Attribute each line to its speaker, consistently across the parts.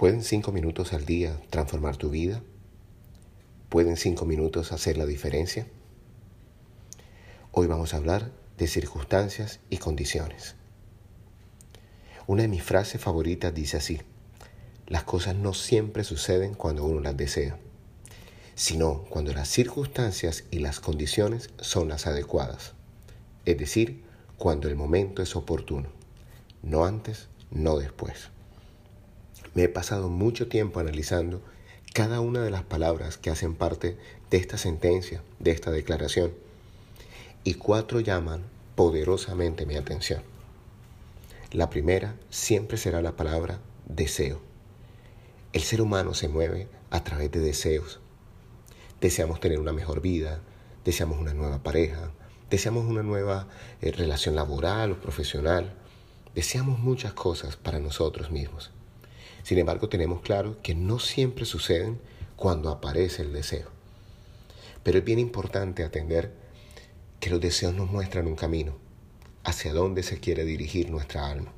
Speaker 1: ¿Pueden cinco minutos al día transformar tu vida? ¿Pueden cinco minutos hacer la diferencia? Hoy vamos a hablar de circunstancias y condiciones. Una de mis frases favoritas dice así, las cosas no siempre suceden cuando uno las desea, sino cuando las circunstancias y las condiciones son las adecuadas, es decir, cuando el momento es oportuno, no antes, no después. Me he pasado mucho tiempo analizando cada una de las palabras que hacen parte de esta sentencia, de esta declaración, y cuatro llaman poderosamente mi atención. La primera siempre será la palabra deseo. El ser humano se mueve a través de deseos. Deseamos tener una mejor vida, deseamos una nueva pareja, deseamos una nueva eh, relación laboral o profesional, deseamos muchas cosas para nosotros mismos. Sin embargo, tenemos claro que no siempre suceden cuando aparece el deseo. Pero es bien importante atender que los deseos nos muestran un camino, hacia dónde se quiere dirigir nuestra alma.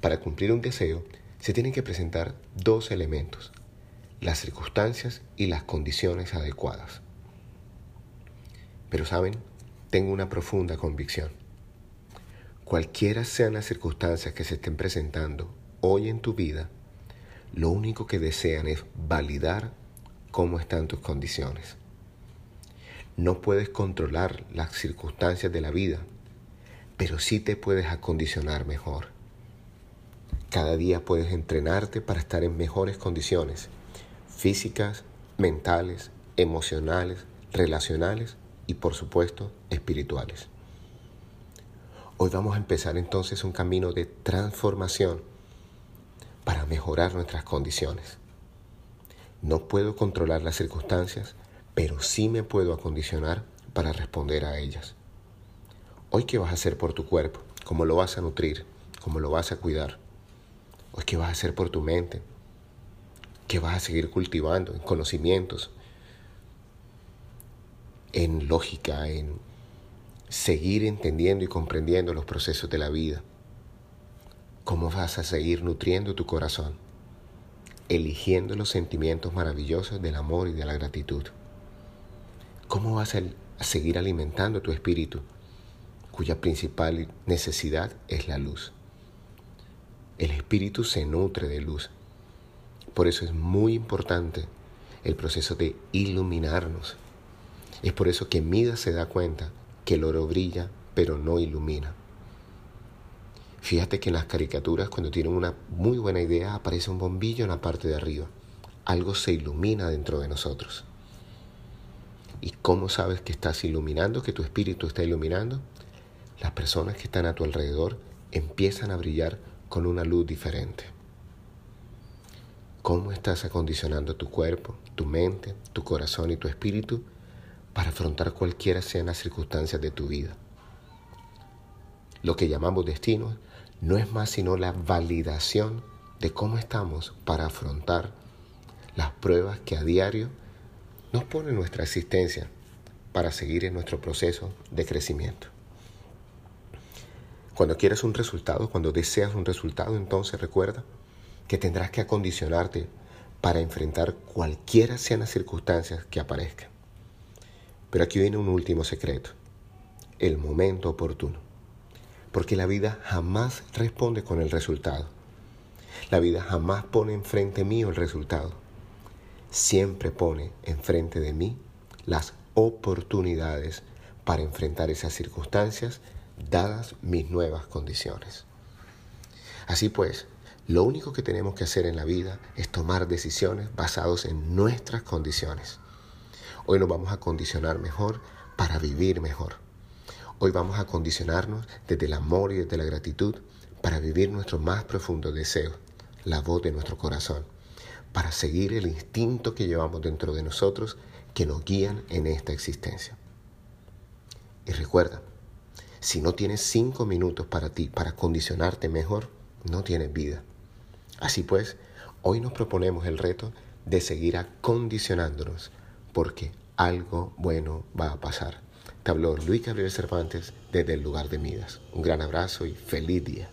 Speaker 1: Para cumplir un deseo se tienen que presentar dos elementos, las circunstancias y las condiciones adecuadas. Pero saben, tengo una profunda convicción. Cualquiera sean las circunstancias que se estén presentando hoy en tu vida, lo único que desean es validar cómo están tus condiciones. No puedes controlar las circunstancias de la vida, pero sí te puedes acondicionar mejor. Cada día puedes entrenarte para estar en mejores condiciones físicas, mentales, emocionales, relacionales y por supuesto espirituales. Hoy vamos a empezar entonces un camino de transformación para mejorar nuestras condiciones. No puedo controlar las circunstancias, pero sí me puedo acondicionar para responder a ellas. Hoy, ¿qué vas a hacer por tu cuerpo? ¿Cómo lo vas a nutrir? ¿Cómo lo vas a cuidar? Hoy, ¿qué vas a hacer por tu mente? ¿Qué vas a seguir cultivando en conocimientos? En lógica, en seguir entendiendo y comprendiendo los procesos de la vida. ¿Cómo vas a seguir nutriendo tu corazón? Eligiendo los sentimientos maravillosos del amor y de la gratitud. ¿Cómo vas a seguir alimentando tu espíritu, cuya principal necesidad es la luz? El espíritu se nutre de luz. Por eso es muy importante el proceso de iluminarnos. Es por eso que Midas se da cuenta que el oro brilla, pero no ilumina. Fíjate que en las caricaturas cuando tienen una muy buena idea aparece un bombillo en la parte de arriba. Algo se ilumina dentro de nosotros. ¿Y cómo sabes que estás iluminando, que tu espíritu está iluminando? Las personas que están a tu alrededor empiezan a brillar con una luz diferente. ¿Cómo estás acondicionando tu cuerpo, tu mente, tu corazón y tu espíritu para afrontar cualquiera sean las circunstancias de tu vida? Lo que llamamos destino no es más sino la validación de cómo estamos para afrontar las pruebas que a diario nos pone nuestra existencia para seguir en nuestro proceso de crecimiento. Cuando quieres un resultado, cuando deseas un resultado, entonces recuerda que tendrás que acondicionarte para enfrentar cualquiera sean las circunstancias que aparezcan. Pero aquí viene un último secreto, el momento oportuno porque la vida jamás responde con el resultado. La vida jamás pone enfrente mío el resultado. Siempre pone enfrente de mí las oportunidades para enfrentar esas circunstancias dadas mis nuevas condiciones. Así pues, lo único que tenemos que hacer en la vida es tomar decisiones basadas en nuestras condiciones. Hoy nos vamos a condicionar mejor para vivir mejor. Hoy vamos a condicionarnos desde el amor y desde la gratitud para vivir nuestro más profundo deseo, la voz de nuestro corazón, para seguir el instinto que llevamos dentro de nosotros que nos guían en esta existencia. Y recuerda, si no tienes cinco minutos para ti, para condicionarte mejor, no tienes vida. Así pues, hoy nos proponemos el reto de seguir acondicionándonos, porque algo bueno va a pasar. Habló Luis Gabriel Cervantes desde el lugar de Midas. Un gran abrazo y feliz día.